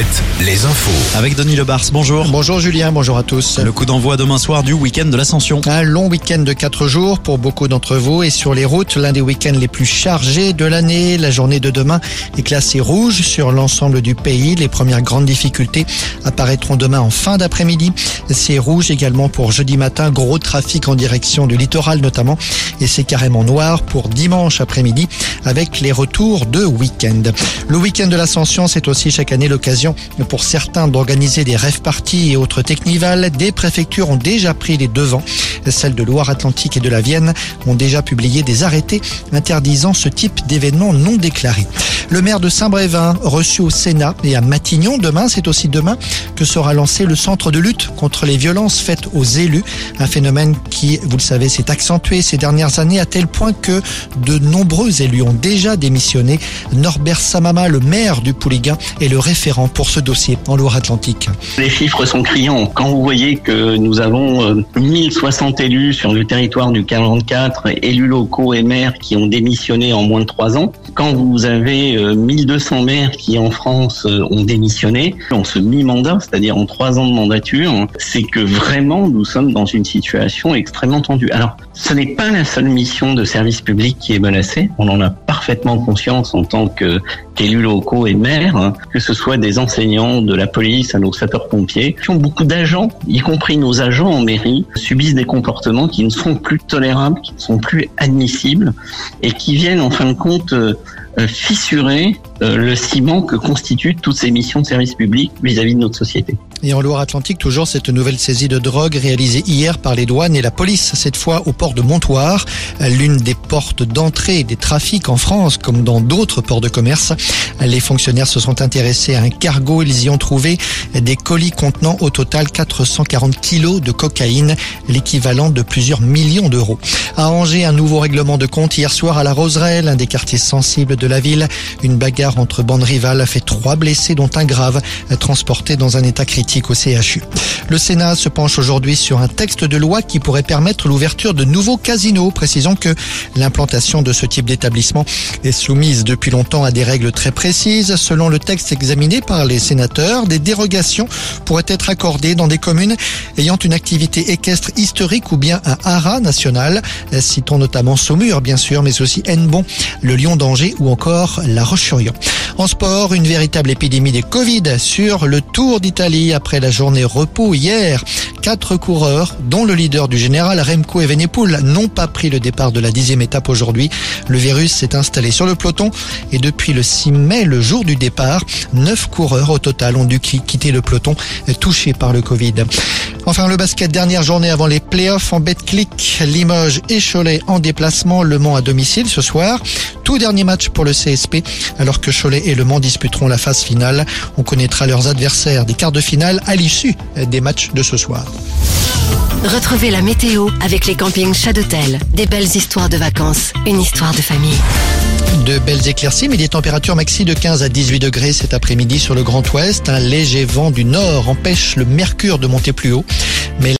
7, les infos. Avec Denis Lebars, bonjour. Bonjour Julien, bonjour à tous. Le coup d'envoi demain soir du week-end de l'Ascension. Un long week-end de 4 jours pour beaucoup d'entre vous et sur les routes, l'un des week-ends les plus chargés de l'année. La journée de demain est classée rouge sur l'ensemble du pays. Les premières grandes difficultés apparaîtront demain en fin d'après-midi. C'est rouge également pour jeudi matin, gros trafic en direction du littoral notamment. Et c'est carrément noir pour dimanche après-midi avec les retours de week-end. Le week-end de l'Ascension, c'est aussi chaque année l'occasion pour certains d'organiser des rêves parties et autres technivals. Des préfectures ont déjà pris les devants. Celles de Loire-Atlantique et de la Vienne ont déjà publié des arrêtés interdisant ce type d'événements non déclarés. Le maire de Saint-Brévin reçu au Sénat et à Matignon demain, c'est aussi demain que sera lancé le centre de lutte contre les violences faites aux élus. Un phénomène qui, vous le savez, s'est accentué ces dernières années à tel point que de nombreux élus ont déjà démissionné. Norbert Samama, le maire du Pouliguen, est le référent pour ce dossier en Loire-Atlantique. Les chiffres sont criants. Quand vous voyez que nous avons euh, 1060 élus sur le territoire du 44, élus locaux et maires qui ont démissionné en moins de trois ans, quand vous avez euh, 1200 maires qui en France euh, ont démissionné en ce mi-mandat, c'est-à-dire en trois ans de mandature, c'est que vraiment nous sommes dans une situation extrêmement tendue. Alors, ce n'est pas la seule mission de service public qui est menacée. On en a parfaitement conscience en tant qu'élus locaux et maires, hein, que ce soit des de la police à nos sapeurs-pompiers, qui ont beaucoup d'agents, y compris nos agents en mairie, subissent des comportements qui ne sont plus tolérables, qui ne sont plus admissibles et qui viennent en fin de compte euh, fissurer euh, le ciment que constituent toutes ces missions de service public vis-à-vis de notre société. Et en Loire-Atlantique, toujours cette nouvelle saisie de drogue réalisée hier par les douanes et la police, cette fois au port de Montoire, l'une des portes d'entrée des trafics en France, comme dans d'autres ports de commerce. Les fonctionnaires se sont intéressés à un cargo. Ils y ont trouvé des colis contenant au total 440 kilos de cocaïne, l'équivalent de plusieurs millions d'euros. À Angers, un nouveau règlement de compte hier soir à la Roseraie, l'un des quartiers sensibles de la ville. Une bagarre entre bandes rivales a fait trois blessés, dont un grave, transporté dans un état critique Le Sénat se penche aujourd'hui sur un texte de loi qui pourrait permettre l'ouverture de nouveaux casinos, précisant que l'implantation de ce type d'établissement est soumise depuis longtemps à des règles très précises. Selon le texte examiné par les sénateurs, des dérogations pourraient être accordées dans des communes ayant une activité équestre historique ou bien un haras national. Citons notamment Saumur, bien sûr, mais aussi Hennebon, le Lion d'Angers ou encore La Roche-sur-Yon. En sport, une véritable épidémie des Covid sur le Tour d'Italie après la journée repos hier. Quatre coureurs, dont le leader du général Remco Evenepoel, n'ont pas pris le départ de la dixième étape aujourd'hui. Le virus s'est installé sur le peloton et depuis le 6 mai, le jour du départ, neuf coureurs au total ont dû quitter le peloton touché par le Covid. Enfin, le basket, dernière journée avant les playoffs en Betclic, Limoges et Cholet en déplacement, Le Mans à domicile ce soir. Tout dernier match pour le CSP, alors que Cholet et Le Mans disputeront la phase finale. On connaîtra leurs adversaires des quarts de finale à l'issue des matchs de ce soir. Retrouvez la météo avec les campings Chadotel. Des belles histoires de vacances, une histoire de famille. De belles éclaircies, mais des températures maxi de 15 à 18 degrés cet après-midi sur le Grand Ouest. Un léger vent du nord empêche le mercure de monter plus haut.